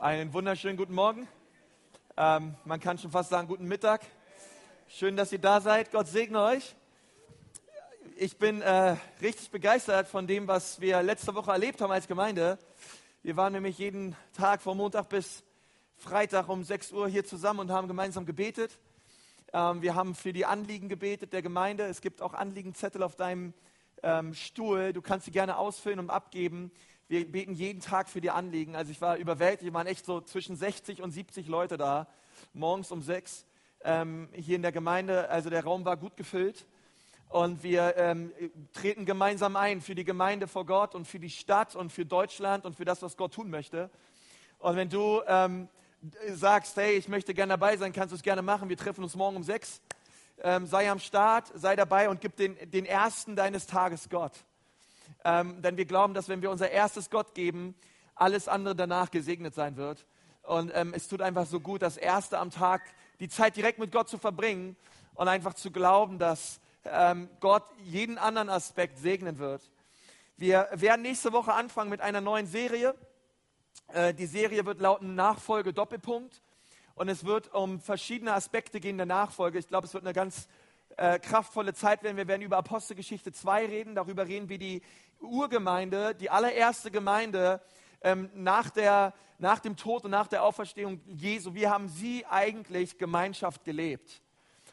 Einen wunderschönen guten Morgen. Ähm, man kann schon fast sagen, guten Mittag. Schön, dass ihr da seid. Gott segne euch. Ich bin äh, richtig begeistert von dem, was wir letzte Woche erlebt haben als Gemeinde. Wir waren nämlich jeden Tag von Montag bis Freitag um 6 Uhr hier zusammen und haben gemeinsam gebetet. Ähm, wir haben für die Anliegen gebetet der Gemeinde. Es gibt auch Anliegenzettel auf deinem ähm, Stuhl. Du kannst sie gerne ausfüllen und abgeben. Wir beten jeden Tag für die Anliegen. Also ich war überwältigt, waren echt so zwischen 60 und 70 Leute da, morgens um sechs ähm, hier in der Gemeinde. Also der Raum war gut gefüllt. Und wir ähm, treten gemeinsam ein für die Gemeinde vor Gott und für die Stadt und für Deutschland und für das, was Gott tun möchte. Und wenn du ähm, sagst, hey, ich möchte gerne dabei sein, kannst du es gerne machen. Wir treffen uns morgen um sechs. Ähm, sei am Start, sei dabei und gib den, den ersten deines Tages Gott. Ähm, denn wir glauben, dass wenn wir unser erstes Gott geben, alles andere danach gesegnet sein wird. Und ähm, es tut einfach so gut, das erste am Tag, die Zeit direkt mit Gott zu verbringen und einfach zu glauben, dass ähm, Gott jeden anderen Aspekt segnen wird. Wir werden nächste Woche anfangen mit einer neuen Serie. Äh, die Serie wird lauten Nachfolge Doppelpunkt. Und es wird um verschiedene Aspekte gehen der Nachfolge. Ich glaube, es wird eine ganz äh, kraftvolle Zeit werden. Wir werden über Apostelgeschichte 2 reden, darüber reden, wie die Urgemeinde, die allererste Gemeinde ähm, nach, der, nach dem Tod und nach der Auferstehung Jesu, wie haben sie eigentlich Gemeinschaft gelebt?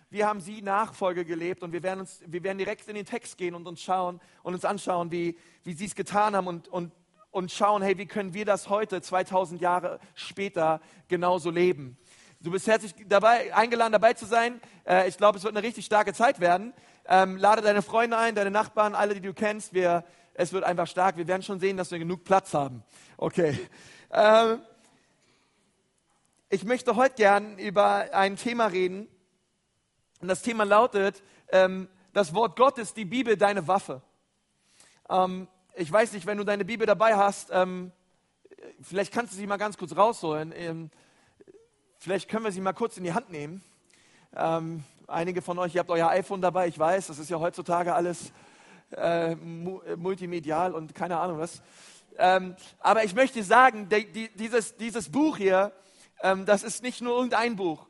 Wie haben sie Nachfolge gelebt? Und wir werden, uns, wir werden direkt in den Text gehen und uns schauen und uns anschauen, wie, wie sie es getan haben und, und, und schauen, hey, wie können wir das heute, 2000 Jahre später, genauso leben? Du bist herzlich dabei, eingeladen, dabei zu sein. Äh, ich glaube, es wird eine richtig starke Zeit werden. Ähm, lade deine Freunde ein, deine Nachbarn, alle, die du kennst. Wir, es wird einfach stark. Wir werden schon sehen, dass wir genug Platz haben. Okay. Ähm, ich möchte heute gern über ein Thema reden. Und das Thema lautet, ähm, das Wort Gottes, die Bibel, deine Waffe. Ähm, ich weiß nicht, wenn du deine Bibel dabei hast, ähm, vielleicht kannst du sie mal ganz kurz rausholen. Ähm, Vielleicht können wir sie mal kurz in die Hand nehmen. Ähm, einige von euch, ihr habt euer iPhone dabei, ich weiß, das ist ja heutzutage alles äh, multimedial und keine Ahnung was. Ähm, aber ich möchte sagen, die, die, dieses, dieses Buch hier, ähm, das ist nicht nur irgendein Buch,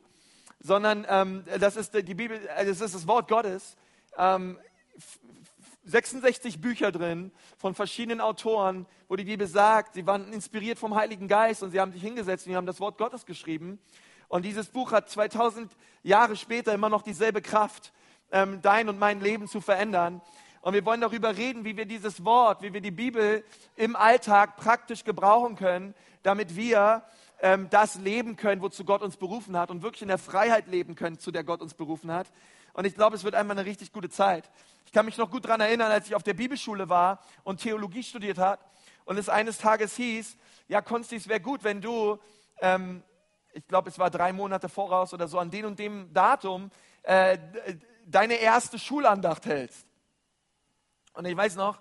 sondern ähm, das ist die Bibel, äh, das ist das Wort Gottes. 66 ähm, Bücher drin von verschiedenen Autoren, wo die Bibel sagt, sie waren inspiriert vom Heiligen Geist und sie haben sich hingesetzt und sie haben das Wort Gottes geschrieben. Und dieses Buch hat 2000 Jahre später immer noch dieselbe Kraft, ähm, dein und mein Leben zu verändern. Und wir wollen darüber reden, wie wir dieses Wort, wie wir die Bibel im Alltag praktisch gebrauchen können, damit wir ähm, das leben können, wozu Gott uns berufen hat und wirklich in der Freiheit leben können, zu der Gott uns berufen hat. Und ich glaube, es wird einmal eine richtig gute Zeit. Ich kann mich noch gut daran erinnern, als ich auf der Bibelschule war und Theologie studiert hat und es eines Tages hieß, ja, Konsti, es wäre gut, wenn du ähm, ich glaube, es war drei Monate voraus oder so, an dem und dem Datum äh, deine erste Schulandacht hältst. Und ich weiß noch,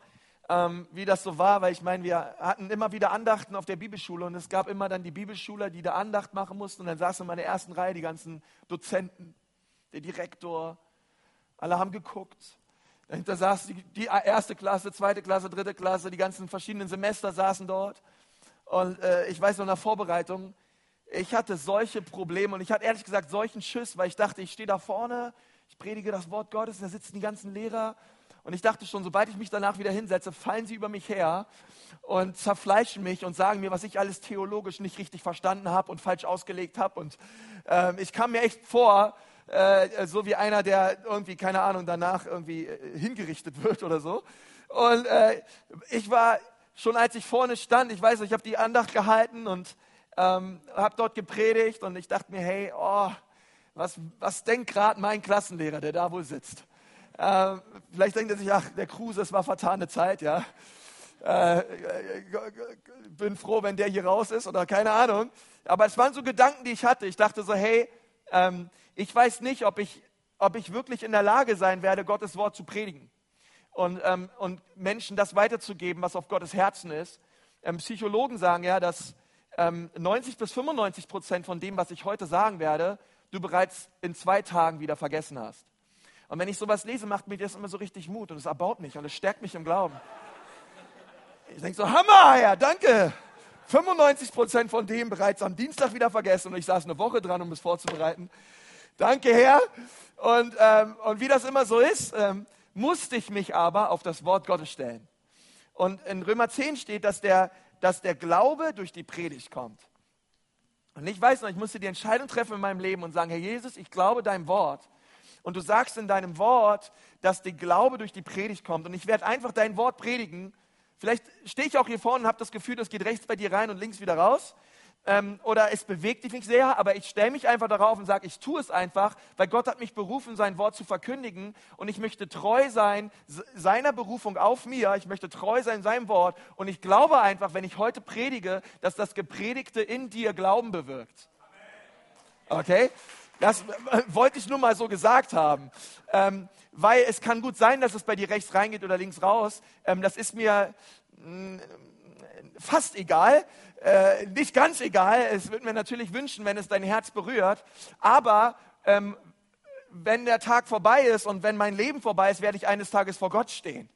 ähm, wie das so war, weil ich meine, wir hatten immer wieder Andachten auf der Bibelschule und es gab immer dann die Bibelschüler, die da Andacht machen mussten und dann saßen in meiner ersten Reihe die ganzen Dozenten, der Direktor, alle haben geguckt. Dahinter saß die, die erste Klasse, zweite Klasse, dritte Klasse, die ganzen verschiedenen Semester saßen dort. Und äh, ich weiß noch nach Vorbereitung, ich hatte solche Probleme und ich hatte ehrlich gesagt solchen Schiss, weil ich dachte, ich stehe da vorne, ich predige das Wort Gottes, da sitzen die ganzen Lehrer und ich dachte schon, sobald ich mich danach wieder hinsetze, fallen sie über mich her und zerfleischen mich und sagen mir, was ich alles theologisch nicht richtig verstanden habe und falsch ausgelegt habe. Und äh, ich kam mir echt vor, äh, so wie einer, der irgendwie, keine Ahnung, danach irgendwie äh, hingerichtet wird oder so. Und äh, ich war schon, als ich vorne stand, ich weiß, ich habe die Andacht gehalten und ähm, habe dort gepredigt und ich dachte mir, hey, oh, was, was denkt gerade mein Klassenlehrer, der da wohl sitzt? Ähm, vielleicht denkt er sich, ach, der Kruse, es war vertane Zeit, ja. Äh, bin froh, wenn der hier raus ist oder keine Ahnung. Aber es waren so Gedanken, die ich hatte. Ich dachte so, hey, ähm, ich weiß nicht, ob ich, ob ich wirklich in der Lage sein werde, Gottes Wort zu predigen und, ähm, und Menschen das weiterzugeben, was auf Gottes Herzen ist. Ähm, Psychologen sagen ja, dass 90 ähm, bis 95 Prozent von dem, was ich heute sagen werde, du bereits in zwei Tagen wieder vergessen hast. Und wenn ich sowas lese, macht mir das immer so richtig Mut und es erbaut mich und es stärkt mich im Glauben. Ich denke so, Hammer, Herr, danke 95 Prozent von dem bereits am Dienstag wieder vergessen und ich saß eine Woche dran, um es vorzubereiten. Danke, Herr. Und, ähm, und wie das immer so ist, ähm, musste ich mich aber auf das Wort Gottes stellen. Und in Römer 10 steht, dass der, dass der Glaube durch die Predigt kommt. Und ich weiß noch, ich musste die Entscheidung treffen in meinem Leben und sagen, Herr Jesus, ich glaube dein Wort. Und du sagst in deinem Wort, dass der Glaube durch die Predigt kommt. Und ich werde einfach dein Wort predigen. Vielleicht stehe ich auch hier vorne und habe das Gefühl, das geht rechts bei dir rein und links wieder raus ähm, oder es bewegt mich sehr, aber ich stelle mich einfach darauf und sage, ich tue es einfach, weil Gott hat mich berufen, sein Wort zu verkündigen und ich möchte treu sein seiner Berufung auf mir, ich möchte treu sein seinem Wort und ich glaube einfach, wenn ich heute predige, dass das Gepredigte in dir Glauben bewirkt. Okay? Das äh, wollte ich nur mal so gesagt haben. Ähm, weil es kann gut sein, dass es bei dir rechts reingeht oder links raus. Ähm, das ist mir mm, fast egal äh, nicht ganz egal. Es würde mir natürlich wünschen, wenn es dein Herz berührt. Aber ähm, wenn der Tag vorbei ist und wenn mein Leben vorbei ist, werde ich eines Tages vor Gott stehen.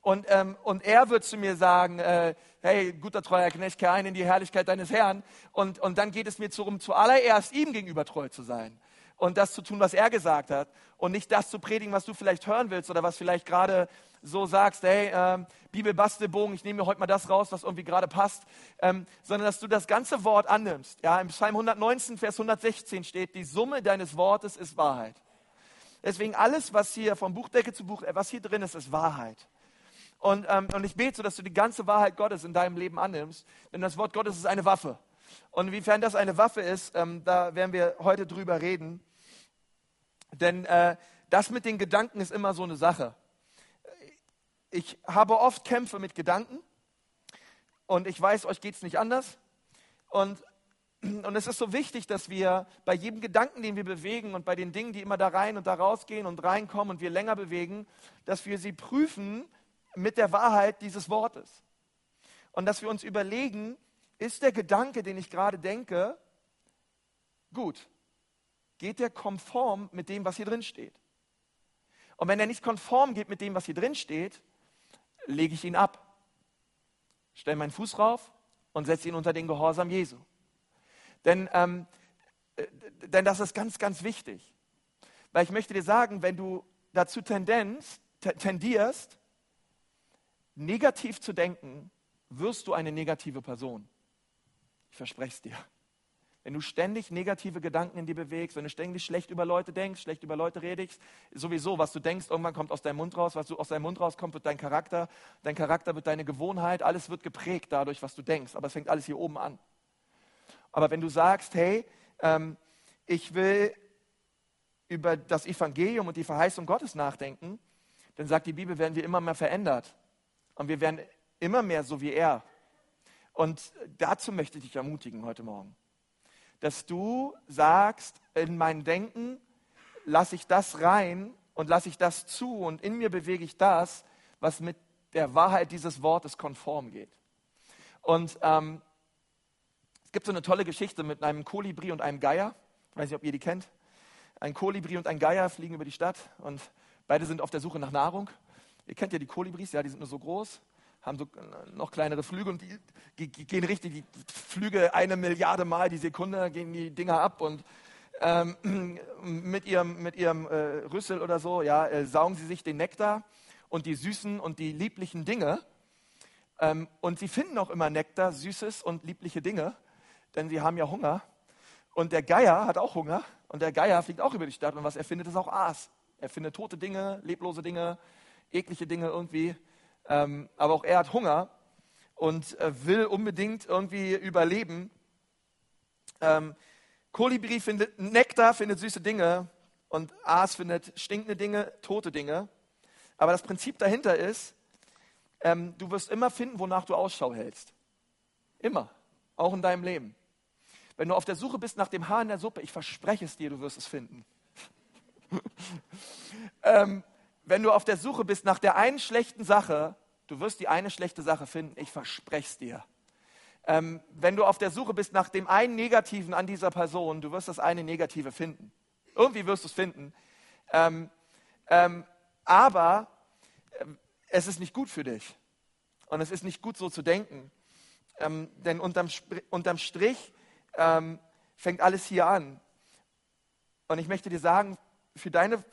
Und, ähm, und er wird zu mir sagen, äh, hey, guter treuer Knecht, kehr ein in die Herrlichkeit deines Herrn. Und, und dann geht es mir darum, zuallererst ihm gegenüber treu zu sein und das zu tun, was er gesagt hat und nicht das zu predigen, was du vielleicht hören willst oder was vielleicht gerade so sagst, hey, ähm, Bibelbastelbogen, ich nehme mir heute mal das raus, was irgendwie gerade passt, ähm, sondern dass du das ganze Wort annimmst. Ja, im Psalm 119, Vers 116 steht, die Summe deines Wortes ist Wahrheit. Deswegen alles, was hier vom Buchdecke zu Buch, äh, was hier drin ist, ist Wahrheit. Und, ähm, und ich bete so, dass du die ganze Wahrheit Gottes in deinem Leben annimmst, denn das Wort Gottes ist eine Waffe. Und inwiefern das eine Waffe ist, ähm, da werden wir heute drüber reden. Denn äh, das mit den Gedanken ist immer so eine Sache ich habe oft Kämpfe mit Gedanken und ich weiß, euch geht es nicht anders. Und, und es ist so wichtig, dass wir bei jedem Gedanken, den wir bewegen und bei den Dingen, die immer da rein und da rausgehen und reinkommen und wir länger bewegen, dass wir sie prüfen mit der Wahrheit dieses Wortes. Und dass wir uns überlegen, ist der Gedanke, den ich gerade denke, gut? Geht der konform mit dem, was hier drin steht? Und wenn er nicht konform geht mit dem, was hier drin steht, lege ich ihn ab. Stelle meinen Fuß rauf und setze ihn unter den Gehorsam Jesu. Denn, ähm, äh, denn das ist ganz, ganz wichtig. Weil ich möchte dir sagen, wenn du dazu Tendenz, tendierst, negativ zu denken, wirst du eine negative Person. Ich verspreche es dir wenn du ständig negative Gedanken in dir bewegst, wenn du ständig schlecht über Leute denkst, schlecht über Leute redest, sowieso, was du denkst, irgendwann kommt aus deinem Mund raus, was du aus deinem Mund rauskommt, wird dein Charakter, dein Charakter wird deine Gewohnheit, alles wird geprägt dadurch, was du denkst, aber es fängt alles hier oben an. Aber wenn du sagst, hey, ähm, ich will über das Evangelium und die Verheißung Gottes nachdenken, dann sagt die Bibel, werden wir immer mehr verändert und wir werden immer mehr so wie er. Und dazu möchte ich dich ermutigen heute Morgen dass du sagst, in mein Denken lasse ich das rein und lasse ich das zu und in mir bewege ich das, was mit der Wahrheit dieses Wortes konform geht. Und ähm, es gibt so eine tolle Geschichte mit einem Kolibri und einem Geier. Ich weiß nicht, ob ihr die kennt. Ein Kolibri und ein Geier fliegen über die Stadt und beide sind auf der Suche nach Nahrung. Ihr kennt ja die Kolibris, ja, die sind nur so groß haben so äh, noch kleinere Flüge und die, gehen richtig, die Flüge eine Milliarde Mal die Sekunde, gehen die Dinger ab und ähm, mit ihrem, mit ihrem äh, Rüssel oder so, ja, äh, saugen sie sich den Nektar und die süßen und die lieblichen Dinge. Ähm, und sie finden auch immer Nektar, süßes und liebliche Dinge, denn sie haben ja Hunger. Und der Geier hat auch Hunger und der Geier fliegt auch über die Stadt und was er findet, ist auch Aas. Er findet tote Dinge, leblose Dinge, eklige Dinge irgendwie. Ähm, aber auch er hat Hunger und äh, will unbedingt irgendwie überleben. Ähm, Kolibri findet Nektar, findet süße Dinge und Aas findet stinkende Dinge, tote Dinge. Aber das Prinzip dahinter ist, ähm, du wirst immer finden, wonach du Ausschau hältst. Immer. Auch in deinem Leben. Wenn du auf der Suche bist nach dem Haar in der Suppe, ich verspreche es dir, du wirst es finden. ähm, wenn du auf der Suche bist nach der einen schlechten Sache, du wirst die eine schlechte Sache finden, ich verspreche es dir. Ähm, wenn du auf der Suche bist nach dem einen Negativen an dieser Person, du wirst das eine Negative finden. Irgendwie wirst du es finden. Ähm, ähm, aber ähm, es ist nicht gut für dich. Und es ist nicht gut so zu denken. Ähm, denn unterm, unterm Strich ähm, fängt alles hier an. Und ich möchte dir sagen, für deine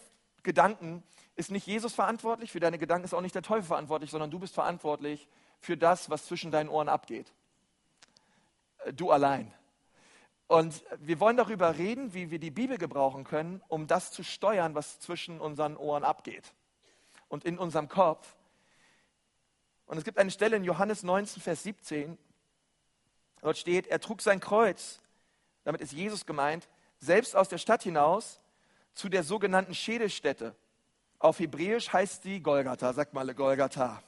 Gedanken ist nicht Jesus verantwortlich, für deine Gedanken ist auch nicht der Teufel verantwortlich, sondern du bist verantwortlich für das, was zwischen deinen Ohren abgeht. Äh, du allein. Und wir wollen darüber reden, wie wir die Bibel gebrauchen können, um das zu steuern, was zwischen unseren Ohren abgeht und in unserem Kopf. Und es gibt eine Stelle in Johannes 19, Vers 17. Dort steht, er trug sein Kreuz, damit ist Jesus gemeint, selbst aus der Stadt hinaus zu der sogenannten Schädelstätte. Auf Hebräisch heißt sie Golgatha. Sagt mal Golgatha.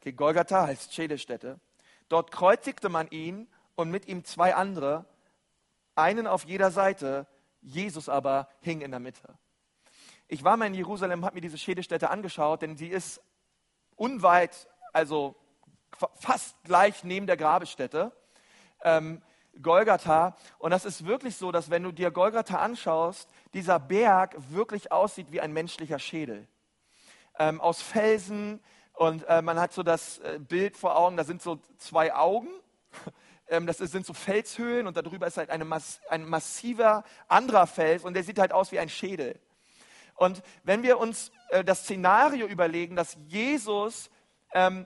Okay, Golgatha heißt Schädelstätte. Dort kreuzigte man ihn und mit ihm zwei andere, einen auf jeder Seite. Jesus aber hing in der Mitte. Ich war mal in Jerusalem, habe mir diese Schädelstätte angeschaut, denn sie ist unweit, also fast gleich neben der Grabesstätte. Ähm, Golgatha. Und das ist wirklich so, dass wenn du dir Golgatha anschaust, dieser Berg wirklich aussieht wie ein menschlicher Schädel. Ähm, aus Felsen und äh, man hat so das äh, Bild vor Augen, da sind so zwei Augen. Ähm, das sind so Felshöhlen und darüber ist halt Mass, ein massiver anderer Fels und der sieht halt aus wie ein Schädel. Und wenn wir uns äh, das Szenario überlegen, dass Jesus ähm,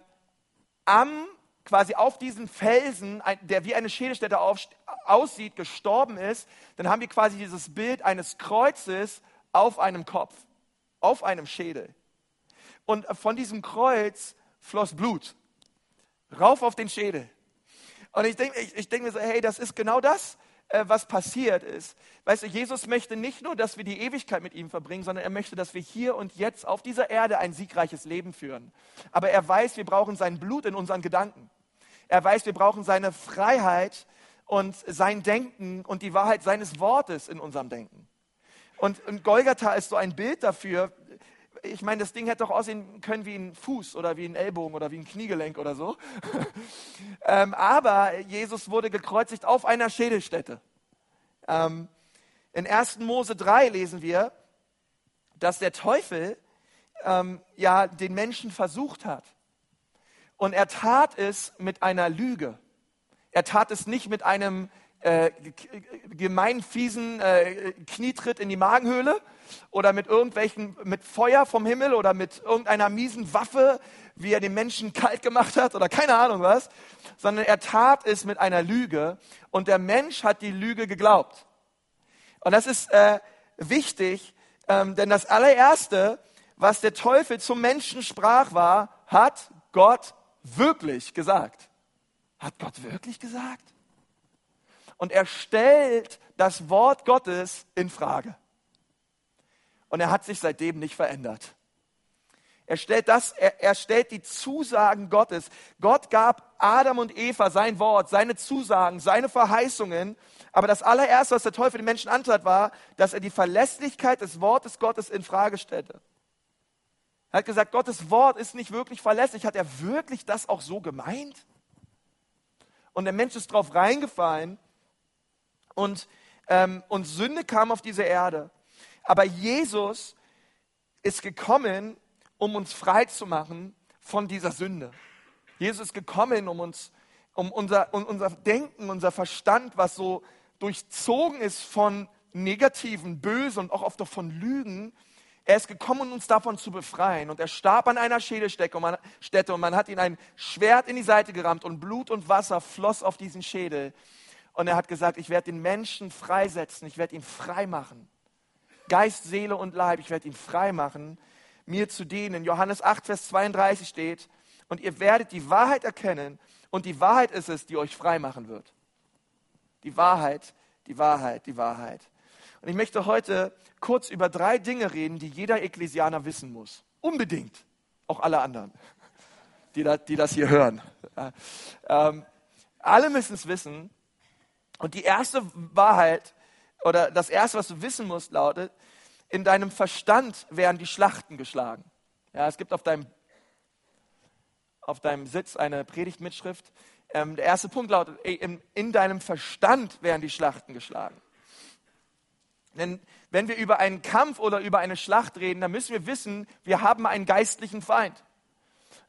am quasi auf diesen Felsen, der wie eine Schädelstätte aussieht, gestorben ist, dann haben wir quasi dieses Bild eines Kreuzes auf einem Kopf, auf einem Schädel. Und von diesem Kreuz floss Blut rauf auf den Schädel. Und ich denke ich, ich denk mir so, hey, das ist genau das, äh, was passiert ist. Weißt du, Jesus möchte nicht nur, dass wir die Ewigkeit mit ihm verbringen, sondern er möchte, dass wir hier und jetzt auf dieser Erde ein siegreiches Leben führen. Aber er weiß, wir brauchen sein Blut in unseren Gedanken. Er weiß, wir brauchen seine Freiheit und sein Denken und die Wahrheit seines Wortes in unserem Denken. Und, und Golgatha ist so ein Bild dafür. Ich meine, das Ding hätte doch aussehen können wie ein Fuß oder wie ein Ellbogen oder wie ein Kniegelenk oder so. ähm, aber Jesus wurde gekreuzigt auf einer Schädelstätte. Ähm, in 1. Mose 3 lesen wir, dass der Teufel ähm, ja den Menschen versucht hat. Und er tat es mit einer Lüge. Er tat es nicht mit einem äh, gemein fiesen äh, Knietritt in die Magenhöhle oder mit irgendwelchen, mit Feuer vom Himmel oder mit irgendeiner miesen Waffe, wie er den Menschen kalt gemacht hat oder keine Ahnung was, sondern er tat es mit einer Lüge und der Mensch hat die Lüge geglaubt. Und das ist äh, wichtig, ähm, denn das allererste, was der Teufel zum Menschen sprach, war, hat Gott wirklich gesagt? Hat Gott wirklich gesagt? Und er stellt das Wort Gottes in Frage. Und er hat sich seitdem nicht verändert. Er stellt das, er, er stellt die Zusagen Gottes. Gott gab Adam und Eva sein Wort, seine Zusagen, seine Verheißungen. Aber das allererste, was der Teufel den Menschen antat, war, dass er die Verlässlichkeit des Wortes Gottes in Frage stellte. Er hat gesagt, Gottes Wort ist nicht wirklich verlässlich. Hat er wirklich das auch so gemeint? Und der Mensch ist drauf reingefallen und, ähm, und Sünde kam auf diese Erde. Aber Jesus ist gekommen, um uns frei zu machen von dieser Sünde. Jesus ist gekommen, um uns, um unser, um unser Denken, unser Verstand, was so durchzogen ist von negativen, bösen und auch oft auch von Lügen, er ist gekommen, um uns davon zu befreien. Und er starb an einer Schädelstätte und man, und man hat ihn ein Schwert in die Seite gerammt und Blut und Wasser floss auf diesen Schädel. Und er hat gesagt, ich werde den Menschen freisetzen, ich werde ihn frei machen. Geist, Seele und Leib, ich werde ihn frei machen, mir zu dienen. Johannes 8, Vers 32 steht, und ihr werdet die Wahrheit erkennen und die Wahrheit ist es, die euch frei machen wird. Die Wahrheit, die Wahrheit, die Wahrheit. Und ich möchte heute kurz über drei Dinge reden, die jeder Ekklesianer wissen muss. Unbedingt. Auch alle anderen, die, da, die das hier hören. Ähm, alle müssen es wissen. Und die erste Wahrheit oder das erste, was du wissen musst, lautet, in deinem Verstand werden die Schlachten geschlagen. Ja, es gibt auf deinem, auf deinem Sitz eine Predigtmitschrift. Ähm, der erste Punkt lautet, ey, in, in deinem Verstand werden die Schlachten geschlagen. Denn wenn wir über einen Kampf oder über eine Schlacht reden, dann müssen wir wissen, wir haben einen geistlichen Feind.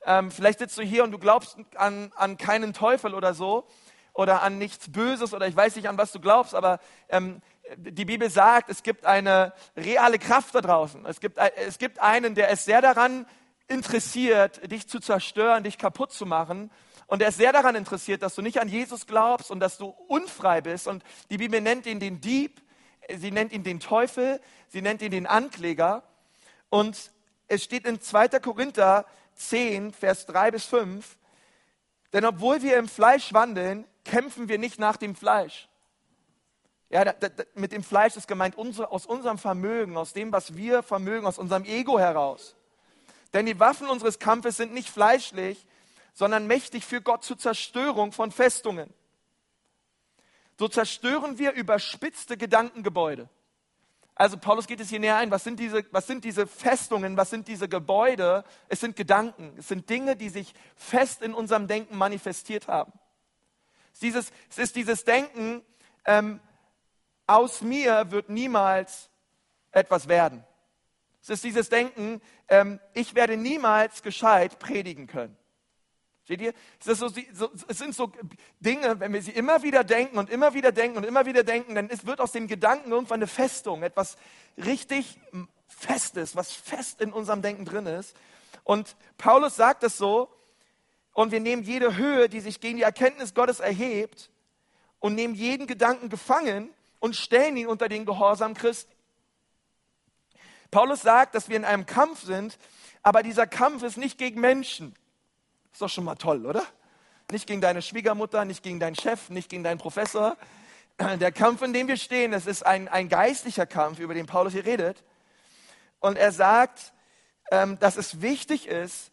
Ähm, vielleicht sitzt du hier und du glaubst an, an keinen Teufel oder so oder an nichts Böses oder ich weiß nicht, an was du glaubst, aber ähm, die Bibel sagt, es gibt eine reale Kraft da draußen. Es gibt, es gibt einen, der ist sehr daran interessiert, dich zu zerstören, dich kaputt zu machen. Und er ist sehr daran interessiert, dass du nicht an Jesus glaubst und dass du unfrei bist. Und die Bibel nennt ihn den Dieb, sie nennt ihn den Teufel, sie nennt ihn den Ankläger. Und es steht in 2. Korinther 10, Vers 3 bis 5, denn obwohl wir im Fleisch wandeln, kämpfen wir nicht nach dem Fleisch. Ja, da, da, mit dem Fleisch ist gemeint unsere, aus unserem Vermögen, aus dem, was wir vermögen, aus unserem Ego heraus. Denn die Waffen unseres Kampfes sind nicht fleischlich, sondern mächtig für Gott zur Zerstörung von Festungen. So zerstören wir überspitzte Gedankengebäude. Also Paulus geht es hier näher ein. Was sind, diese, was sind diese Festungen? Was sind diese Gebäude? Es sind Gedanken. Es sind Dinge, die sich fest in unserem Denken manifestiert haben. Es ist dieses, es ist dieses Denken, ähm, aus mir wird niemals etwas werden. Es ist dieses Denken, ähm, ich werde niemals gescheit predigen können. Seht ihr? Es, so, so, es, sind so Dinge, wenn wir sie immer wieder denken und immer wieder denken und immer wieder denken, dann ist, wird aus den Gedanken irgendwann eine Festung, etwas richtig Festes, was fest in unserem Denken drin ist. Und Paulus sagt es so, und wir nehmen jede Höhe, die sich gegen die Erkenntnis Gottes erhebt, und nehmen jeden Gedanken gefangen und stellen ihn unter den Gehorsam Christi. Paulus sagt, dass wir in einem Kampf sind, aber dieser Kampf ist nicht gegen Menschen. Ist doch schon mal toll, oder? Nicht gegen deine Schwiegermutter, nicht gegen deinen Chef, nicht gegen deinen Professor. Der Kampf, in dem wir stehen, das ist ein, ein geistlicher Kampf, über den Paulus hier redet. Und er sagt, ähm, dass es wichtig ist,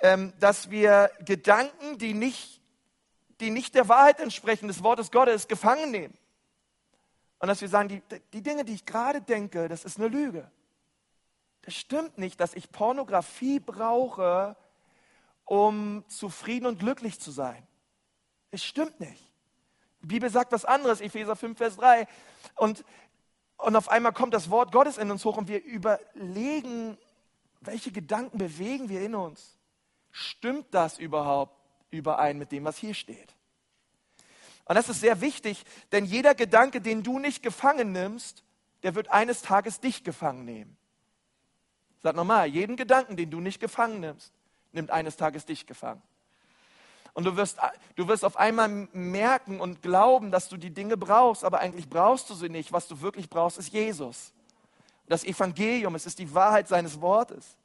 ähm, dass wir Gedanken, die nicht, die nicht der Wahrheit entsprechen, des Wortes Gottes, gefangen nehmen. Und dass wir sagen, die, die Dinge, die ich gerade denke, das ist eine Lüge. Das stimmt nicht, dass ich Pornografie brauche, um zufrieden und glücklich zu sein. Es stimmt nicht. Die Bibel sagt was anderes, Epheser 5, Vers 3. Und, und auf einmal kommt das Wort Gottes in uns hoch und wir überlegen, welche Gedanken bewegen wir in uns. Stimmt das überhaupt überein mit dem, was hier steht? Und das ist sehr wichtig, denn jeder Gedanke, den du nicht gefangen nimmst, der wird eines Tages dich gefangen nehmen. Sag nochmal, jeden Gedanken, den du nicht gefangen nimmst, nimmt eines Tages dich gefangen. Und du wirst, du wirst auf einmal merken und glauben, dass du die Dinge brauchst, aber eigentlich brauchst du sie nicht. Was du wirklich brauchst, ist Jesus. Das Evangelium, es ist die Wahrheit seines Wortes.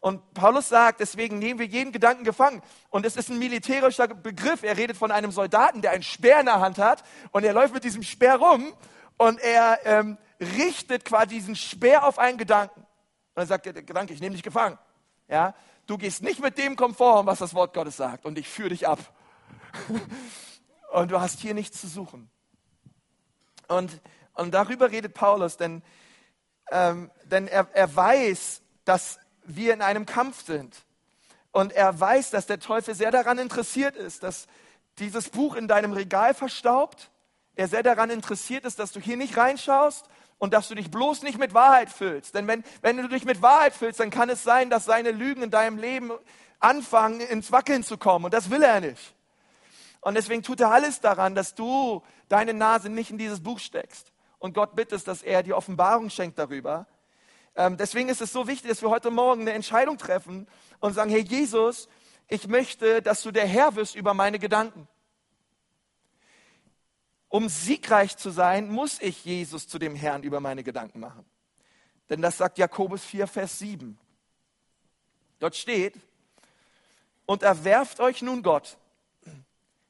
Und Paulus sagt, deswegen nehmen wir jeden Gedanken gefangen. Und es ist ein militärischer Begriff. Er redet von einem Soldaten, der einen Speer in der Hand hat und er läuft mit diesem Speer rum und er ähm, richtet quasi diesen Speer auf einen Gedanken. Und dann sagt der Gedanke, ich nehme dich gefangen. Ja? Du gehst nicht mit dem konform, was das Wort Gottes sagt und ich führe dich ab. und du hast hier nichts zu suchen. Und, und darüber redet Paulus, denn, ähm, denn er, er weiß, dass wir in einem Kampf sind. Und er weiß, dass der Teufel sehr daran interessiert ist, dass dieses Buch in deinem Regal verstaubt. Er sehr daran interessiert ist, dass du hier nicht reinschaust und dass du dich bloß nicht mit Wahrheit füllst. Denn wenn, wenn du dich mit Wahrheit füllst, dann kann es sein, dass seine Lügen in deinem Leben anfangen, ins Wackeln zu kommen. Und das will er nicht. Und deswegen tut er alles daran, dass du deine Nase nicht in dieses Buch steckst. Und Gott bittest, dass er die Offenbarung schenkt darüber. Ähm, deswegen ist es so wichtig, dass wir heute Morgen eine Entscheidung treffen und sagen, hey Jesus, ich möchte, dass du der Herr wirst über meine Gedanken. Um siegreich zu sein, muss ich Jesus zu dem Herrn über meine Gedanken machen. Denn das sagt Jakobus 4, Vers 7. Dort steht, und erwerft euch nun Gott.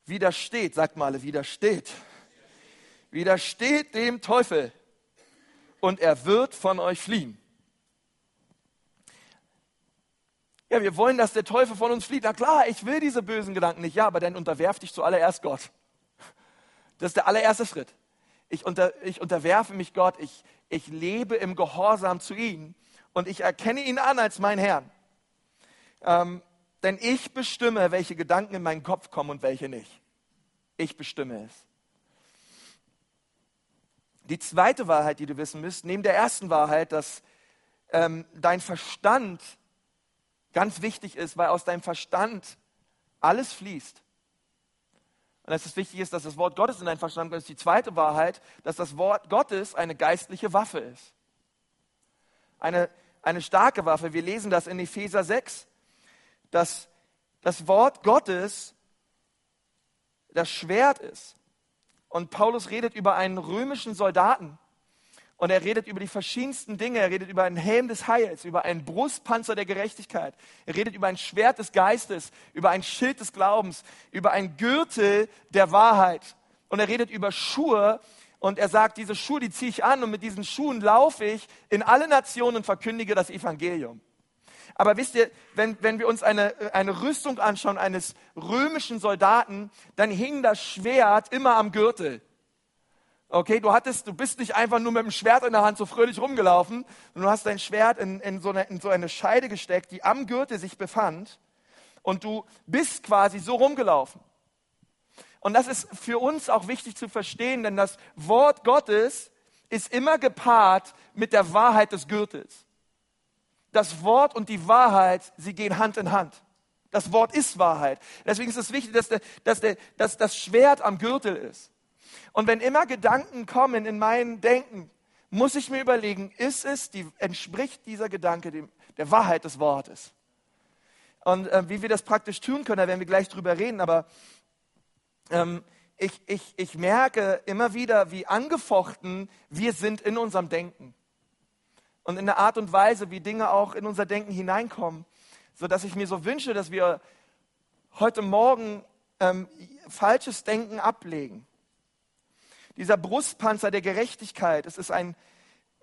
Widersteht, sagt mal, widersteht. Widersteht dem Teufel und er wird von euch fliehen. Ja, wir wollen, dass der Teufel von uns flieht. Na klar, ich will diese bösen Gedanken nicht. Ja, aber dann unterwerf dich zuallererst Gott. Das ist der allererste Schritt. Ich, unter, ich unterwerfe mich Gott, ich, ich lebe im Gehorsam zu ihm und ich erkenne ihn an als mein Herrn. Ähm, denn ich bestimme, welche Gedanken in meinen Kopf kommen und welche nicht. Ich bestimme es. Die zweite Wahrheit, die du wissen müsst, neben der ersten Wahrheit, dass ähm, dein Verstand ganz wichtig ist, weil aus deinem Verstand alles fließt. Und dass es wichtig ist, dass das Wort Gottes in deinen Verstand kommt, ist die zweite Wahrheit, dass das Wort Gottes eine geistliche Waffe ist. Eine, eine starke Waffe. Wir lesen das in Epheser 6, dass das Wort Gottes das Schwert ist. Und Paulus redet über einen römischen Soldaten, und er redet über die verschiedensten Dinge. Er redet über einen Helm des Heils, über einen Brustpanzer der Gerechtigkeit. Er redet über ein Schwert des Geistes, über ein Schild des Glaubens, über ein Gürtel der Wahrheit. Und er redet über Schuhe. Und er sagt, diese Schuhe, die ziehe ich an und mit diesen Schuhen laufe ich in alle Nationen und verkündige das Evangelium. Aber wisst ihr, wenn, wenn wir uns eine, eine Rüstung anschauen eines römischen Soldaten, dann hing das Schwert immer am Gürtel. Okay, du hattest, du bist nicht einfach nur mit dem Schwert in der Hand so fröhlich rumgelaufen, sondern du hast dein Schwert in, in, so eine, in so eine Scheide gesteckt, die am Gürtel sich befand, und du bist quasi so rumgelaufen. Und das ist für uns auch wichtig zu verstehen, denn das Wort Gottes ist immer gepaart mit der Wahrheit des Gürtels. Das Wort und die Wahrheit, sie gehen Hand in Hand. Das Wort ist Wahrheit. Deswegen ist es wichtig, dass, der, dass, der, dass das Schwert am Gürtel ist. Und wenn immer Gedanken kommen in mein Denken, muss ich mir überlegen, ist es, die, entspricht dieser Gedanke dem, der Wahrheit des Wortes? Und äh, wie wir das praktisch tun können, da werden wir gleich drüber reden, aber ähm, ich, ich, ich merke immer wieder, wie angefochten wir sind in unserem Denken. Und in der Art und Weise, wie Dinge auch in unser Denken hineinkommen, sodass ich mir so wünsche, dass wir heute Morgen ähm, falsches Denken ablegen dieser Brustpanzer der Gerechtigkeit. Es ist ein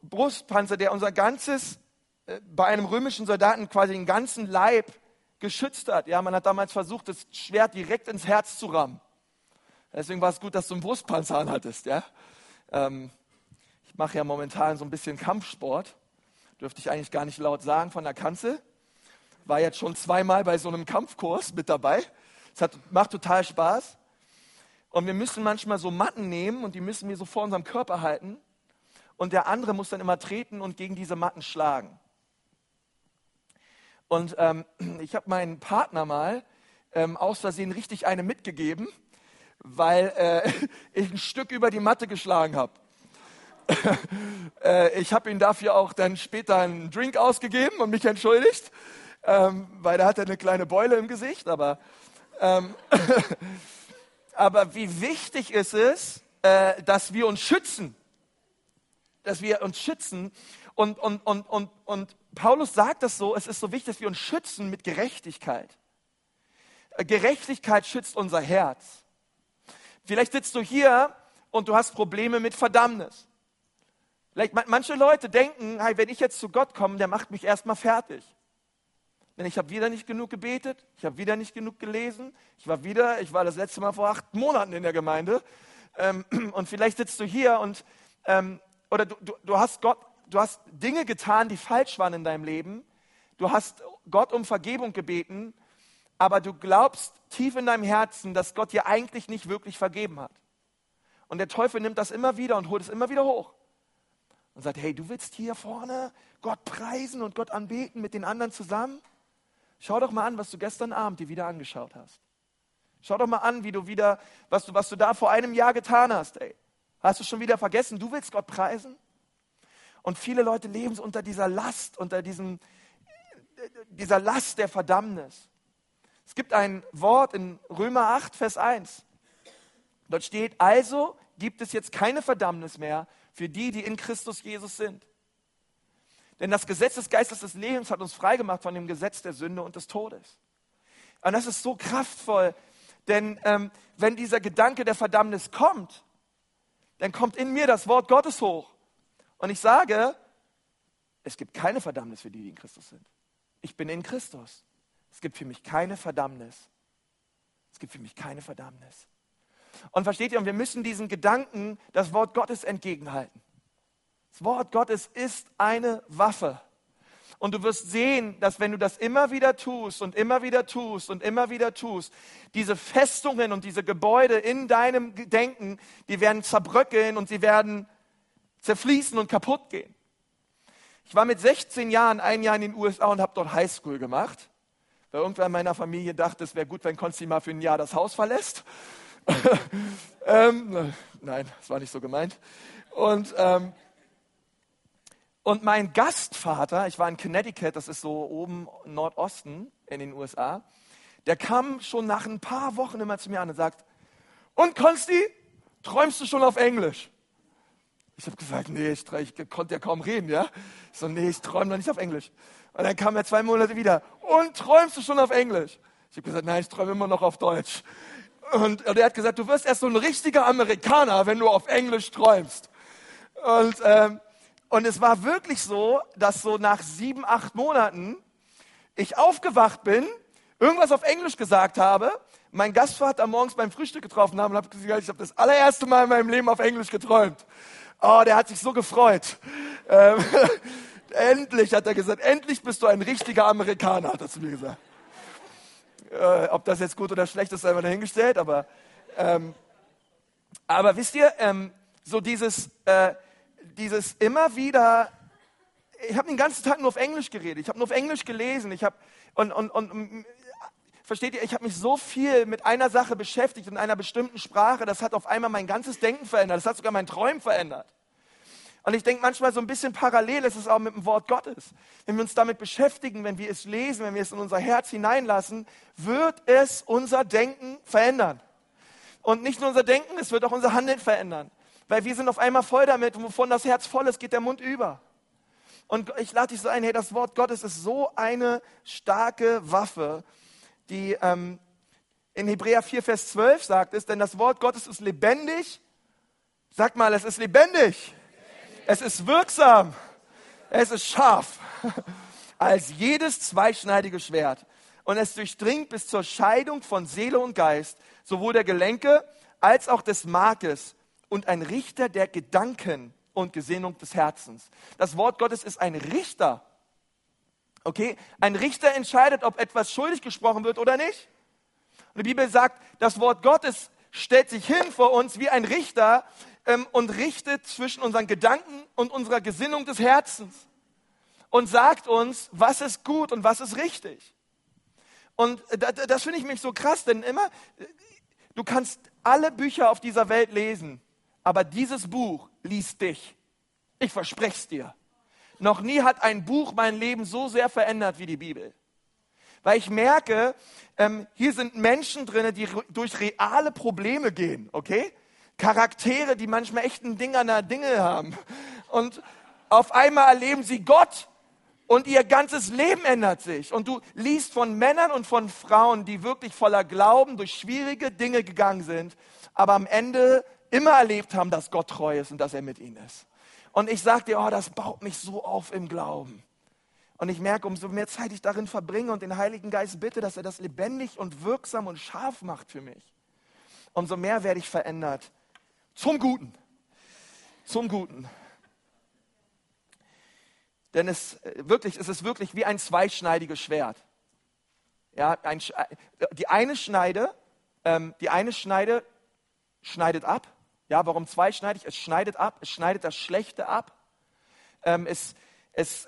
Brustpanzer, der unser ganzes, äh, bei einem römischen Soldaten quasi den ganzen Leib geschützt hat. Ja, man hat damals versucht, das Schwert direkt ins Herz zu rammen. Deswegen war es gut, dass du einen Brustpanzer anhattest. Ja? Ähm, ich mache ja momentan so ein bisschen Kampfsport. Dürfte ich eigentlich gar nicht laut sagen von der Kanzel. War jetzt schon zweimal bei so einem Kampfkurs mit dabei. Es macht total Spaß. Und wir müssen manchmal so Matten nehmen und die müssen wir so vor unserem Körper halten. Und der andere muss dann immer treten und gegen diese Matten schlagen. Und ähm, ich habe meinen Partner mal ähm, aus Versehen richtig eine mitgegeben, weil äh, ich ein Stück über die Matte geschlagen habe. äh, ich habe ihm dafür auch dann später einen Drink ausgegeben und mich entschuldigt, ähm, weil da hat er eine kleine Beule im Gesicht. Aber ähm, aber wie wichtig ist es, äh, dass wir uns schützen. Dass wir uns schützen. Und, und, und, und, und Paulus sagt das so, es ist so wichtig, dass wir uns schützen mit Gerechtigkeit. Äh, Gerechtigkeit schützt unser Herz. Vielleicht sitzt du hier und du hast Probleme mit Verdammnis. Vielleicht, manche Leute denken, hey, wenn ich jetzt zu Gott komme, der macht mich erstmal fertig. Denn ich habe wieder nicht genug gebetet, ich habe wieder nicht genug gelesen, ich war wieder, ich war das letzte Mal vor acht Monaten in der Gemeinde. Ähm, und vielleicht sitzt du hier und ähm, oder du, du, du hast Gott, du hast Dinge getan, die falsch waren in deinem Leben. Du hast Gott um Vergebung gebeten, aber du glaubst tief in deinem Herzen, dass Gott dir eigentlich nicht wirklich vergeben hat. Und der Teufel nimmt das immer wieder und holt es immer wieder hoch und sagt, hey, du willst hier vorne Gott preisen und Gott anbeten mit den anderen zusammen? Schau doch mal an, was du gestern Abend dir wieder angeschaut hast. Schau doch mal an, wie du wieder, was du, was du da vor einem Jahr getan hast, ey. Hast du schon wieder vergessen, du willst Gott preisen? Und viele Leute leben unter dieser Last, unter diesem, dieser Last der Verdammnis. Es gibt ein Wort in Römer 8, Vers 1. Dort steht, also gibt es jetzt keine Verdammnis mehr für die, die in Christus Jesus sind. Denn das Gesetz des Geistes des Lebens hat uns freigemacht von dem Gesetz der Sünde und des Todes. Und das ist so kraftvoll, denn ähm, wenn dieser Gedanke der Verdammnis kommt, dann kommt in mir das Wort Gottes hoch. Und ich sage, es gibt keine Verdammnis für die, die in Christus sind. Ich bin in Christus. Es gibt für mich keine Verdammnis. Es gibt für mich keine Verdammnis. Und versteht ihr, und wir müssen diesen Gedanken das Wort Gottes entgegenhalten. Das Wort Gottes ist eine Waffe. Und du wirst sehen, dass wenn du das immer wieder tust und immer wieder tust und immer wieder tust, diese Festungen und diese Gebäude in deinem Denken, die werden zerbröckeln und sie werden zerfließen und kaputt gehen. Ich war mit 16 Jahren ein Jahr in den USA und habe dort Highschool gemacht. weil irgendwer in meiner Familie dachte, es wäre gut, wenn Konsti mal für ein Jahr das Haus verlässt. ähm, nein, das war nicht so gemeint. Und, ähm, und mein Gastvater, ich war in Connecticut, das ist so oben Nordosten in den USA, der kam schon nach ein paar Wochen immer zu mir an und sagt, und Konsti, träumst du schon auf Englisch? Ich habe gesagt, nee, ich, ich, konnte ja kaum reden, ja. Ich so, nee, ich träume noch nicht auf Englisch. Und dann kam er zwei Monate wieder, und träumst du schon auf Englisch? Ich habe gesagt, nein, ich träume immer noch auf Deutsch. Und, und er hat gesagt, du wirst erst so ein richtiger Amerikaner, wenn du auf Englisch träumst. Und, ähm, und es war wirklich so, dass so nach sieben, acht Monaten ich aufgewacht bin, irgendwas auf Englisch gesagt habe, mein Gastvater morgens beim Frühstück getroffen habe und habe gesagt, ich habe das allererste Mal in meinem Leben auf Englisch geträumt. Oh, der hat sich so gefreut. Ähm, endlich, hat er gesagt, endlich bist du ein richtiger Amerikaner, hat er zu mir gesagt. Äh, ob das jetzt gut oder schlecht ist, sei mal dahingestellt, aber, ähm, aber wisst ihr, ähm, so dieses, äh, dieses immer wieder, ich habe den ganzen Tag nur auf Englisch geredet, ich habe nur auf Englisch gelesen, ich habe, und, und, und versteht ihr, ich habe mich so viel mit einer Sache beschäftigt in einer bestimmten Sprache, das hat auf einmal mein ganzes Denken verändert, das hat sogar mein Träumen verändert. Und ich denke manchmal so ein bisschen parallel ist es auch mit dem Wort Gottes. Wenn wir uns damit beschäftigen, wenn wir es lesen, wenn wir es in unser Herz hineinlassen, wird es unser Denken verändern. Und nicht nur unser Denken, es wird auch unser Handeln verändern. Weil wir sind auf einmal voll damit, wovon das Herz voll ist, geht der Mund über. Und ich lade dich so ein, hey, das Wort Gottes ist so eine starke Waffe, die ähm, in Hebräer 4, Vers 12 sagt es, denn das Wort Gottes ist lebendig. Sag mal, es ist lebendig. Es ist wirksam. Es ist scharf. Als jedes zweischneidige Schwert. Und es durchdringt bis zur Scheidung von Seele und Geist, sowohl der Gelenke als auch des Markes und ein Richter der Gedanken und Gesinnung des Herzens. Das Wort Gottes ist ein Richter. Okay? Ein Richter entscheidet, ob etwas schuldig gesprochen wird oder nicht. Und die Bibel sagt, das Wort Gottes stellt sich hin vor uns wie ein Richter, ähm, und richtet zwischen unseren Gedanken und unserer Gesinnung des Herzens und sagt uns, was ist gut und was ist richtig. Und das, das finde ich mich so krass, denn immer, du kannst alle Bücher auf dieser Welt lesen, aber dieses Buch liest dich. Ich verspreche es dir. Noch nie hat ein Buch mein Leben so sehr verändert wie die Bibel. Weil ich merke, ähm, hier sind Menschen drin, die durch reale Probleme gehen, okay? Charaktere, die manchmal echt ein Ding an der Dinge haben. Und auf einmal erleben sie Gott und ihr ganzes Leben ändert sich. Und du liest von Männern und von Frauen, die wirklich voller Glauben durch schwierige Dinge gegangen sind, aber am Ende immer erlebt haben, dass Gott treu ist und dass er mit ihnen ist. Und ich sage dir, oh, das baut mich so auf im Glauben. Und ich merke, umso mehr Zeit ich darin verbringe und den Heiligen Geist bitte, dass er das lebendig und wirksam und scharf macht für mich, umso mehr werde ich verändert zum Guten. Zum Guten. Denn es, wirklich, es ist wirklich wie ein zweischneidiges Schwert. Ja, ein, die eine Schneide, ähm, die eine Schneide schneidet ab. Ja, warum zweischneidig? Es schneidet ab, es schneidet das Schlechte ab. Ähm, es, es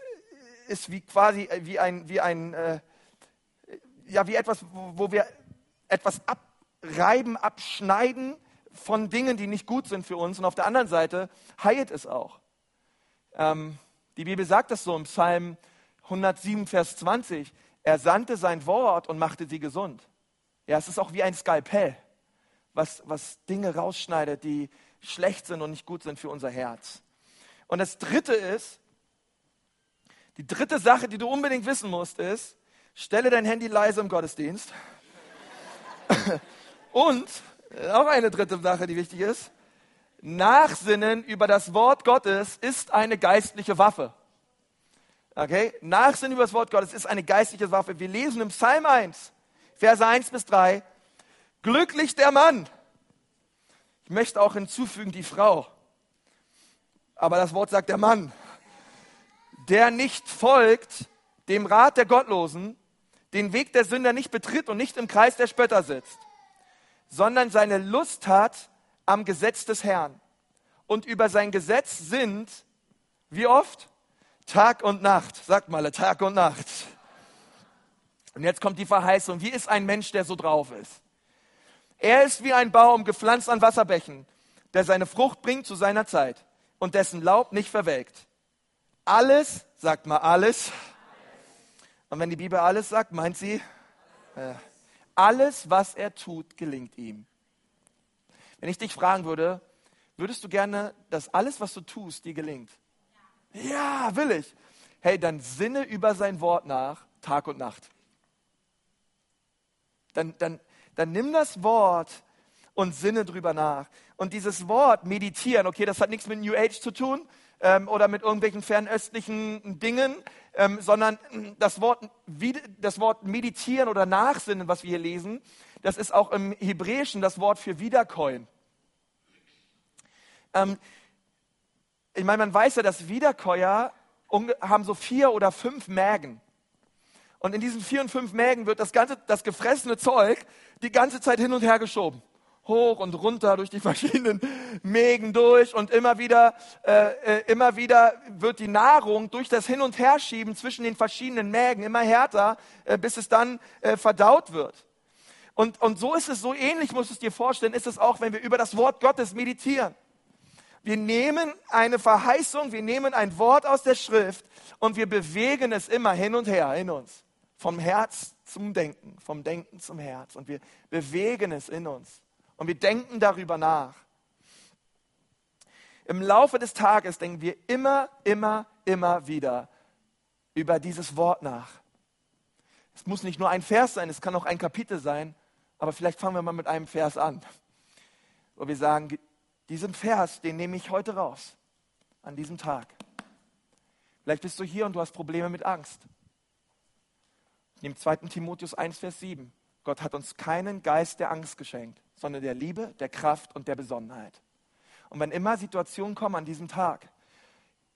ist wie quasi wie ein, wie ein äh, ja, wie etwas, wo, wo wir etwas abreiben, abschneiden, von Dingen, die nicht gut sind für uns. Und auf der anderen Seite heilt es auch. Ähm, die Bibel sagt das so im Psalm 107, Vers 20. Er sandte sein Wort und machte sie gesund. Ja, es ist auch wie ein Skalpell, was, was Dinge rausschneidet, die schlecht sind und nicht gut sind für unser Herz. Und das dritte ist, die dritte Sache, die du unbedingt wissen musst, ist, stelle dein Handy leise im Gottesdienst. und auch eine dritte Sache, die wichtig ist. Nachsinnen über das Wort Gottes ist eine geistliche Waffe. Okay? Nachsinnen über das Wort Gottes ist eine geistliche Waffe. Wir lesen im Psalm 1, Verse 1 bis 3, glücklich der Mann. Ich möchte auch hinzufügen die Frau. Aber das Wort sagt der Mann, der nicht folgt dem Rat der Gottlosen, den Weg der Sünder nicht betritt und nicht im Kreis der Spötter sitzt sondern seine Lust hat am Gesetz des Herrn. Und über sein Gesetz sind, wie oft? Tag und Nacht. Sagt mal, Tag und Nacht. Und jetzt kommt die Verheißung. Wie ist ein Mensch, der so drauf ist? Er ist wie ein Baum gepflanzt an Wasserbächen, der seine Frucht bringt zu seiner Zeit und dessen Laub nicht verwelkt. Alles, sagt mal alles. Und wenn die Bibel alles sagt, meint sie, äh, alles, was er tut, gelingt ihm. Wenn ich dich fragen würde, würdest du gerne, dass alles, was du tust, dir gelingt? Ja, will ich. Hey, dann sinne über sein Wort nach, Tag und Nacht. Dann, dann, dann nimm das Wort und sinne drüber nach. Und dieses Wort meditieren, okay, das hat nichts mit New Age zu tun ähm, oder mit irgendwelchen fernöstlichen Dingen, ähm, sondern das Wort, das Wort meditieren oder nachsinnen, was wir hier lesen, das ist auch im Hebräischen das Wort für Wiederkäuen. Ähm, ich meine, man weiß ja, dass Wiederkäuer haben so vier oder fünf Mägen. Und in diesen vier und fünf Mägen wird das ganze, das gefressene Zeug die ganze Zeit hin und her geschoben. Hoch und runter durch die verschiedenen Mägen durch und immer wieder, äh, äh, immer wieder wird die Nahrung durch das Hin- und Herschieben zwischen den verschiedenen Mägen immer härter, äh, bis es dann äh, verdaut wird. Und, und so ist es, so ähnlich muss es dir vorstellen, ist es auch, wenn wir über das Wort Gottes meditieren. Wir nehmen eine Verheißung, wir nehmen ein Wort aus der Schrift und wir bewegen es immer hin und her in uns. Vom Herz zum Denken, vom Denken zum Herz. Und wir bewegen es in uns. Und wir denken darüber nach. Im Laufe des Tages denken wir immer, immer, immer wieder über dieses Wort nach. Es muss nicht nur ein Vers sein, es kann auch ein Kapitel sein, aber vielleicht fangen wir mal mit einem Vers an, wo wir sagen, diesen Vers, den nehme ich heute raus, an diesem Tag. Vielleicht bist du hier und du hast Probleme mit Angst. Nimm 2. Timotheus 1, Vers 7. Gott hat uns keinen Geist der Angst geschenkt, sondern der Liebe, der Kraft und der Besonnenheit. Und wenn immer Situationen kommen an diesem Tag,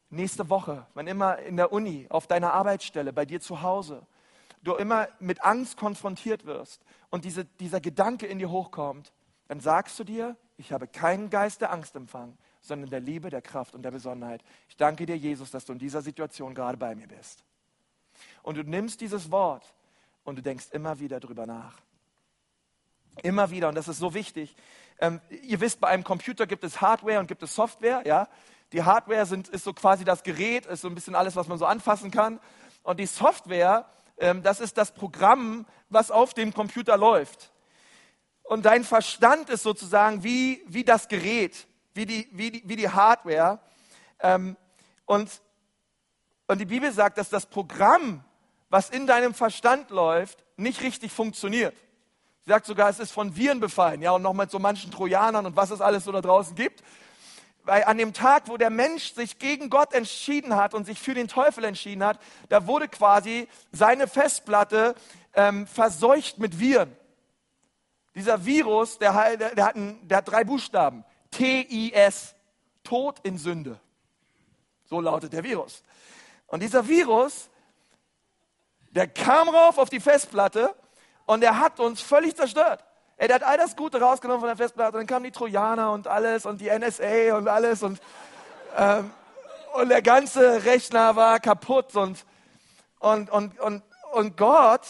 nächste Woche, wenn immer in der Uni, auf deiner Arbeitsstelle, bei dir zu Hause, du immer mit Angst konfrontiert wirst und diese, dieser Gedanke in dir hochkommt, dann sagst du dir, ich habe keinen Geist der Angst empfangen, sondern der Liebe, der Kraft und der Besonnenheit. Ich danke dir, Jesus, dass du in dieser Situation gerade bei mir bist. Und du nimmst dieses Wort und du denkst immer wieder drüber nach. Immer wieder, und das ist so wichtig. Ähm, ihr wisst, bei einem Computer gibt es Hardware und gibt es Software. Ja? Die Hardware sind, ist so quasi das Gerät, ist so ein bisschen alles, was man so anfassen kann. Und die Software, ähm, das ist das Programm, was auf dem Computer läuft. Und dein Verstand ist sozusagen wie, wie das Gerät, wie die, wie die, wie die Hardware. Ähm, und, und die Bibel sagt, dass das Programm, was in deinem Verstand läuft, nicht richtig funktioniert. Sie sagt sogar, es ist von Viren befallen, ja, und noch mit so manchen Trojanern und was es alles so da draußen gibt. Weil an dem Tag, wo der Mensch sich gegen Gott entschieden hat und sich für den Teufel entschieden hat, da wurde quasi seine Festplatte ähm, verseucht mit Viren. Dieser Virus, der, der, der, hat, ein, der hat drei Buchstaben. T-I-S. Tod in Sünde. So lautet der Virus. Und dieser Virus, der kam rauf auf die Festplatte und der hat uns völlig zerstört. Er hat all das Gute rausgenommen von der Festplatte. Dann kamen die Trojaner und alles und die NSA und alles und, ähm, und der ganze Rechner war kaputt und, und, und, und, und Gott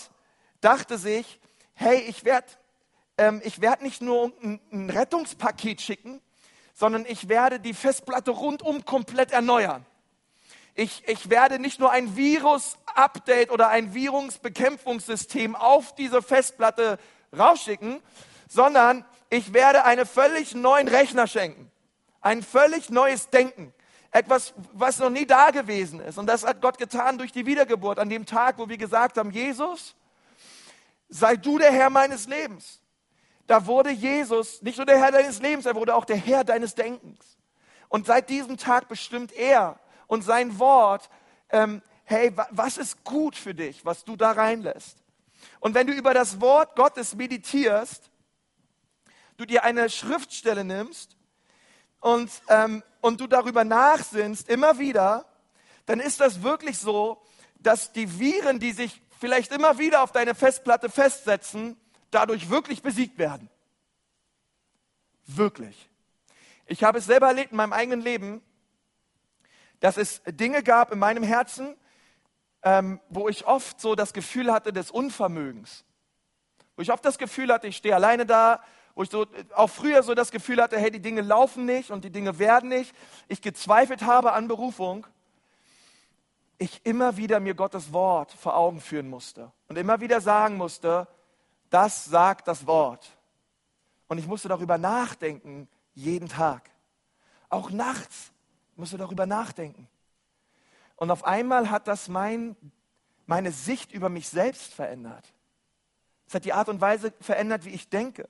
dachte sich, hey, ich werde ähm, ich werde nicht nur ein, ein Rettungspaket schicken, sondern ich werde die Festplatte rundum komplett erneuern. Ich, ich werde nicht nur ein Virus-Update oder ein Virusbekämpfungssystem auf diese Festplatte rausschicken, sondern ich werde einen völlig neuen Rechner schenken. Ein völlig neues Denken. Etwas, was noch nie da gewesen ist. Und das hat Gott getan durch die Wiedergeburt, an dem Tag, wo wir gesagt haben, Jesus, sei du der Herr meines Lebens da wurde Jesus nicht nur der Herr deines Lebens, er wurde auch der Herr deines Denkens. Und seit diesem Tag bestimmt er und sein Wort, ähm, hey, was ist gut für dich, was du da reinlässt. Und wenn du über das Wort Gottes meditierst, du dir eine Schriftstelle nimmst und, ähm, und du darüber nachsinnst, immer wieder, dann ist das wirklich so, dass die Viren, die sich vielleicht immer wieder auf deine Festplatte festsetzen, dadurch wirklich besiegt werden. Wirklich. Ich habe es selber erlebt in meinem eigenen Leben, dass es Dinge gab in meinem Herzen, ähm, wo ich oft so das Gefühl hatte des Unvermögens. Wo ich oft das Gefühl hatte, ich stehe alleine da, wo ich so, auch früher so das Gefühl hatte, hey, die Dinge laufen nicht und die Dinge werden nicht. Ich gezweifelt habe an Berufung. Ich immer wieder mir Gottes Wort vor Augen führen musste und immer wieder sagen musste, das sagt das Wort. Und ich musste darüber nachdenken, jeden Tag. Auch nachts musste darüber nachdenken. Und auf einmal hat das mein, meine Sicht über mich selbst verändert. Es hat die Art und Weise verändert, wie ich denke.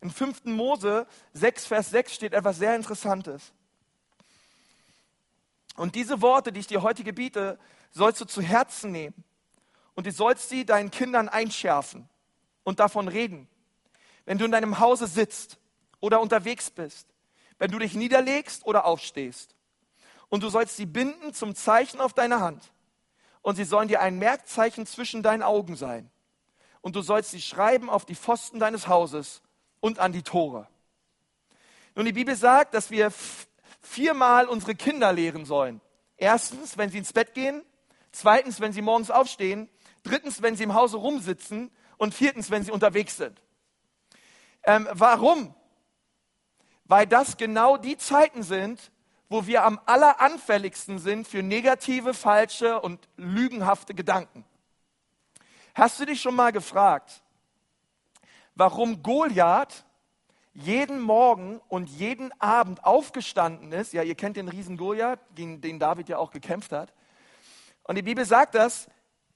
In 5. Mose 6, Vers 6 steht etwas sehr Interessantes. Und diese Worte, die ich dir heute gebiete, sollst du zu Herzen nehmen. Und du sollst sie deinen Kindern einschärfen und davon reden. Wenn du in deinem Hause sitzt oder unterwegs bist, wenn du dich niederlegst oder aufstehst und du sollst sie binden zum Zeichen auf deine Hand. Und sie sollen dir ein Merkzeichen zwischen deinen Augen sein. Und du sollst sie schreiben auf die Pfosten deines Hauses und an die Tore. Nun, die Bibel sagt, dass wir viermal unsere Kinder lehren sollen. Erstens, wenn sie ins Bett gehen. Zweitens, wenn sie morgens aufstehen. Drittens, wenn sie im Hause rumsitzen. Und viertens, wenn sie unterwegs sind. Ähm, warum? Weil das genau die Zeiten sind, wo wir am alleranfälligsten sind für negative, falsche und lügenhafte Gedanken. Hast du dich schon mal gefragt, warum Goliath jeden Morgen und jeden Abend aufgestanden ist? Ja, ihr kennt den Riesen Goliath, gegen den David ja auch gekämpft hat. Und die Bibel sagt das,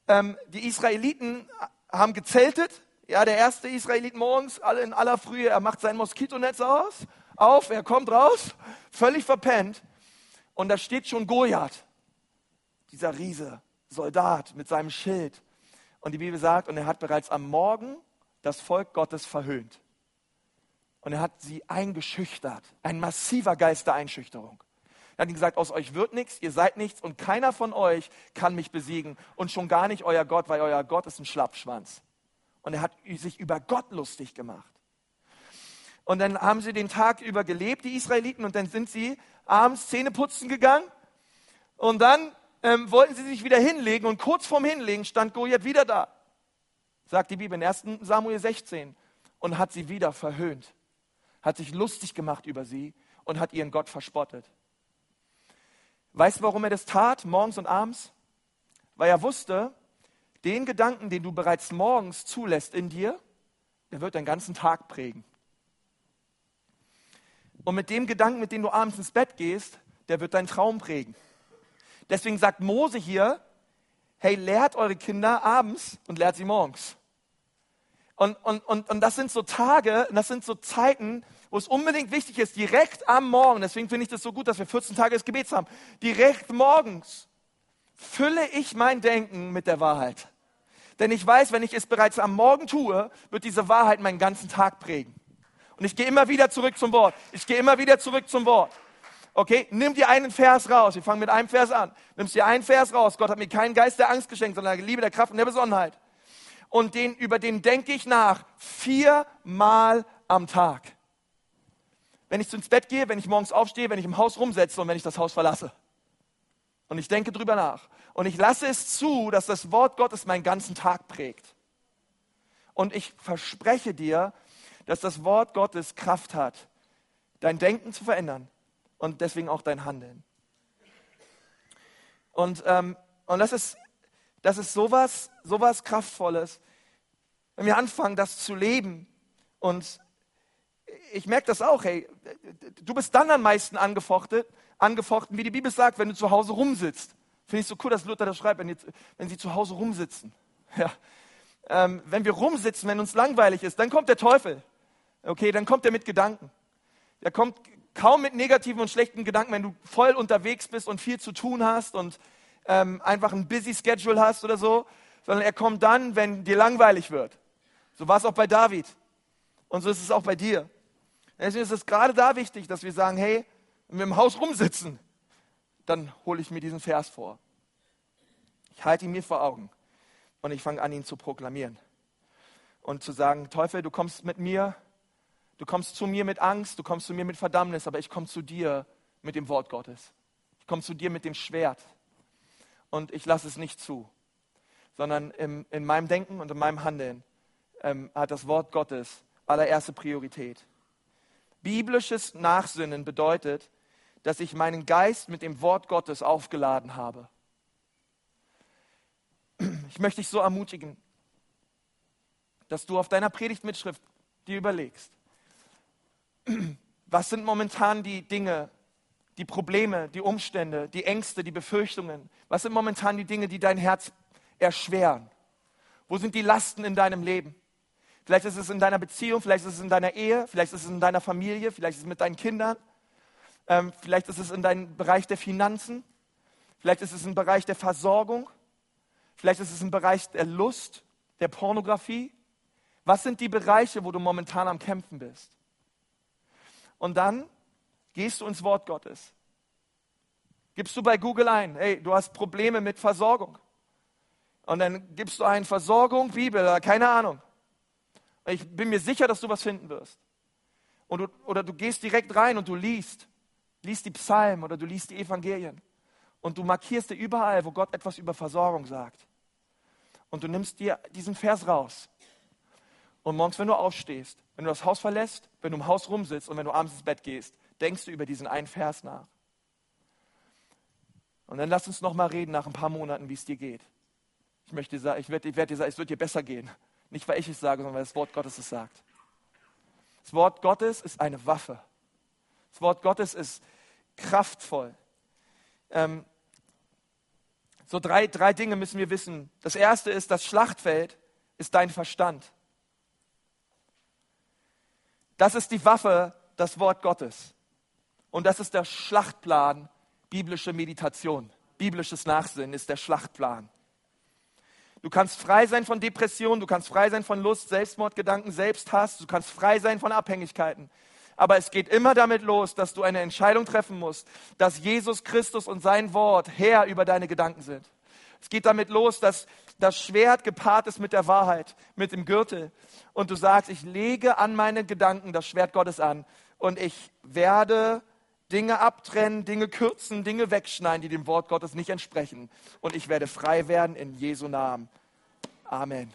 ähm, die Israeliten haben gezeltet. Ja, der erste Israelit morgens, alle in aller Frühe, er macht sein Moskitonetz aus auf, er kommt raus, völlig verpennt. Und da steht schon Goliath, dieser Riese, Soldat mit seinem Schild. Und die Bibel sagt, und er hat bereits am Morgen das Volk Gottes verhöhnt. Und er hat sie eingeschüchtert. Ein massiver Geist der Einschüchterung. Er hat ihnen gesagt, aus euch wird nichts, ihr seid nichts und keiner von euch kann mich besiegen. Und schon gar nicht euer Gott, weil euer Gott ist ein Schlappschwanz. Und er hat sich über Gott lustig gemacht. Und dann haben sie den Tag über gelebt, die Israeliten, und dann sind sie abends Zähne putzen gegangen. Und dann ähm, wollten sie sich wieder hinlegen und kurz vorm Hinlegen stand Goliath wieder da, sagt die Bibel in 1 Samuel 16, und hat sie wieder verhöhnt, hat sich lustig gemacht über sie und hat ihren Gott verspottet. Weißt du, warum er das tat, morgens und abends? Weil er wusste, den Gedanken, den du bereits morgens zulässt in dir, der wird deinen ganzen Tag prägen. Und mit dem Gedanken, mit dem du abends ins Bett gehst, der wird deinen Traum prägen. Deswegen sagt Mose hier, hey, lehrt eure Kinder abends und lehrt sie morgens. Und, und, und, und das sind so Tage, das sind so Zeiten, wo es unbedingt wichtig ist, direkt am Morgen, deswegen finde ich das so gut, dass wir 14 Tage des Gebets haben, direkt morgens fülle ich mein Denken mit der Wahrheit. Denn ich weiß, wenn ich es bereits am Morgen tue, wird diese Wahrheit meinen ganzen Tag prägen. Und ich gehe immer wieder zurück zum Wort. Ich gehe immer wieder zurück zum Wort. Okay, nimm dir einen Vers raus. Wir fangen mit einem Vers an. Nimmst dir einen Vers raus. Gott hat mir keinen Geist der Angst geschenkt, sondern der Liebe, der Kraft und der Besonnenheit. Und den, über den denke ich nach. Viermal am Tag. Wenn ich ins Bett gehe, wenn ich morgens aufstehe, wenn ich im Haus rumsetze und wenn ich das Haus verlasse. Und ich denke drüber nach. Und ich lasse es zu, dass das Wort Gottes meinen ganzen Tag prägt. Und ich verspreche dir, dass das Wort Gottes Kraft hat, dein Denken zu verändern und deswegen auch dein Handeln. Und, ähm, und das ist, das ist sowas, sowas Kraftvolles, wenn wir anfangen, das zu leben. Und ich merke das auch, hey, du bist dann am meisten angefochten, angefochten, wie die Bibel sagt, wenn du zu Hause rumsitzt. Finde ich so cool, dass Luther das schreibt, wenn, jetzt, wenn sie zu Hause rumsitzen. Ja. Ähm, wenn wir rumsitzen, wenn uns langweilig ist, dann kommt der Teufel. Okay, dann kommt er mit Gedanken. Er kommt kaum mit negativen und schlechten Gedanken, wenn du voll unterwegs bist und viel zu tun hast und ähm, einfach ein busy Schedule hast oder so, sondern er kommt dann, wenn dir langweilig wird. So war es auch bei David. Und so ist es auch bei dir. Deswegen ist es gerade da wichtig, dass wir sagen, hey, wenn wir im Haus rumsitzen, dann hole ich mir diesen Vers vor. Ich halte ihn mir vor Augen und ich fange an, ihn zu proklamieren. Und zu sagen, Teufel, du kommst mit mir Du kommst zu mir mit Angst, du kommst zu mir mit Verdammnis, aber ich komme zu dir mit dem Wort Gottes. Ich komme zu dir mit dem Schwert. und ich lasse es nicht zu, sondern im, in meinem Denken und in meinem Handeln ähm, hat das Wort Gottes allererste Priorität. Biblisches Nachsinnen bedeutet, dass ich meinen Geist mit dem Wort Gottes aufgeladen habe. Ich möchte dich so ermutigen, dass du auf deiner Predigtmitschrift dir überlegst, was sind momentan die Dinge, die Probleme, die Umstände, die Ängste, die Befürchtungen? Was sind momentan die Dinge, die dein Herz erschweren? Wo sind die Lasten in deinem Leben? Vielleicht ist es in deiner Beziehung, vielleicht ist es in deiner Ehe, vielleicht ist es in deiner Familie, vielleicht ist es mit deinen Kindern, ähm, vielleicht ist es in deinem Bereich der Finanzen, vielleicht ist es im Bereich der Versorgung, vielleicht ist es im Bereich der Lust, der Pornografie. Was sind die Bereiche, wo du momentan am Kämpfen bist? Und dann gehst du ins Wort Gottes. Gibst du bei Google ein, hey, du hast Probleme mit Versorgung. Und dann gibst du ein Versorgung, Bibel, keine Ahnung. Ich bin mir sicher, dass du was finden wirst. Du, oder du gehst direkt rein und du liest. Liest die Psalmen oder du liest die Evangelien. Und du markierst dir überall, wo Gott etwas über Versorgung sagt. Und du nimmst dir diesen Vers raus. Und morgens, wenn du aufstehst, wenn du das Haus verlässt, wenn du im Haus rumsitzt und wenn du abends ins Bett gehst, denkst du über diesen einen Vers nach. Und dann lass uns noch mal reden nach ein paar Monaten, wie es dir geht. Ich möchte sagen, ich werde, ich werde dir sagen, es wird dir besser gehen. Nicht, weil ich es sage, sondern weil das Wort Gottes es sagt. Das Wort Gottes ist eine Waffe. Das Wort Gottes ist kraftvoll. Ähm, so drei, drei Dinge müssen wir wissen. Das erste ist, das Schlachtfeld ist dein Verstand. Das ist die Waffe, das Wort Gottes. Und das ist der Schlachtplan biblische Meditation. Biblisches Nachsinnen ist der Schlachtplan. Du kannst frei sein von Depressionen, du kannst frei sein von Lust, Selbstmordgedanken, Selbsthass, du kannst frei sein von Abhängigkeiten. Aber es geht immer damit los, dass du eine Entscheidung treffen musst, dass Jesus Christus und sein Wort Herr über deine Gedanken sind. Es geht damit los, dass das Schwert gepaart ist mit der Wahrheit, mit dem Gürtel. Und du sagst, ich lege an meine Gedanken das Schwert Gottes an und ich werde Dinge abtrennen, Dinge kürzen, Dinge wegschneiden, die dem Wort Gottes nicht entsprechen. Und ich werde frei werden in Jesu Namen. Amen.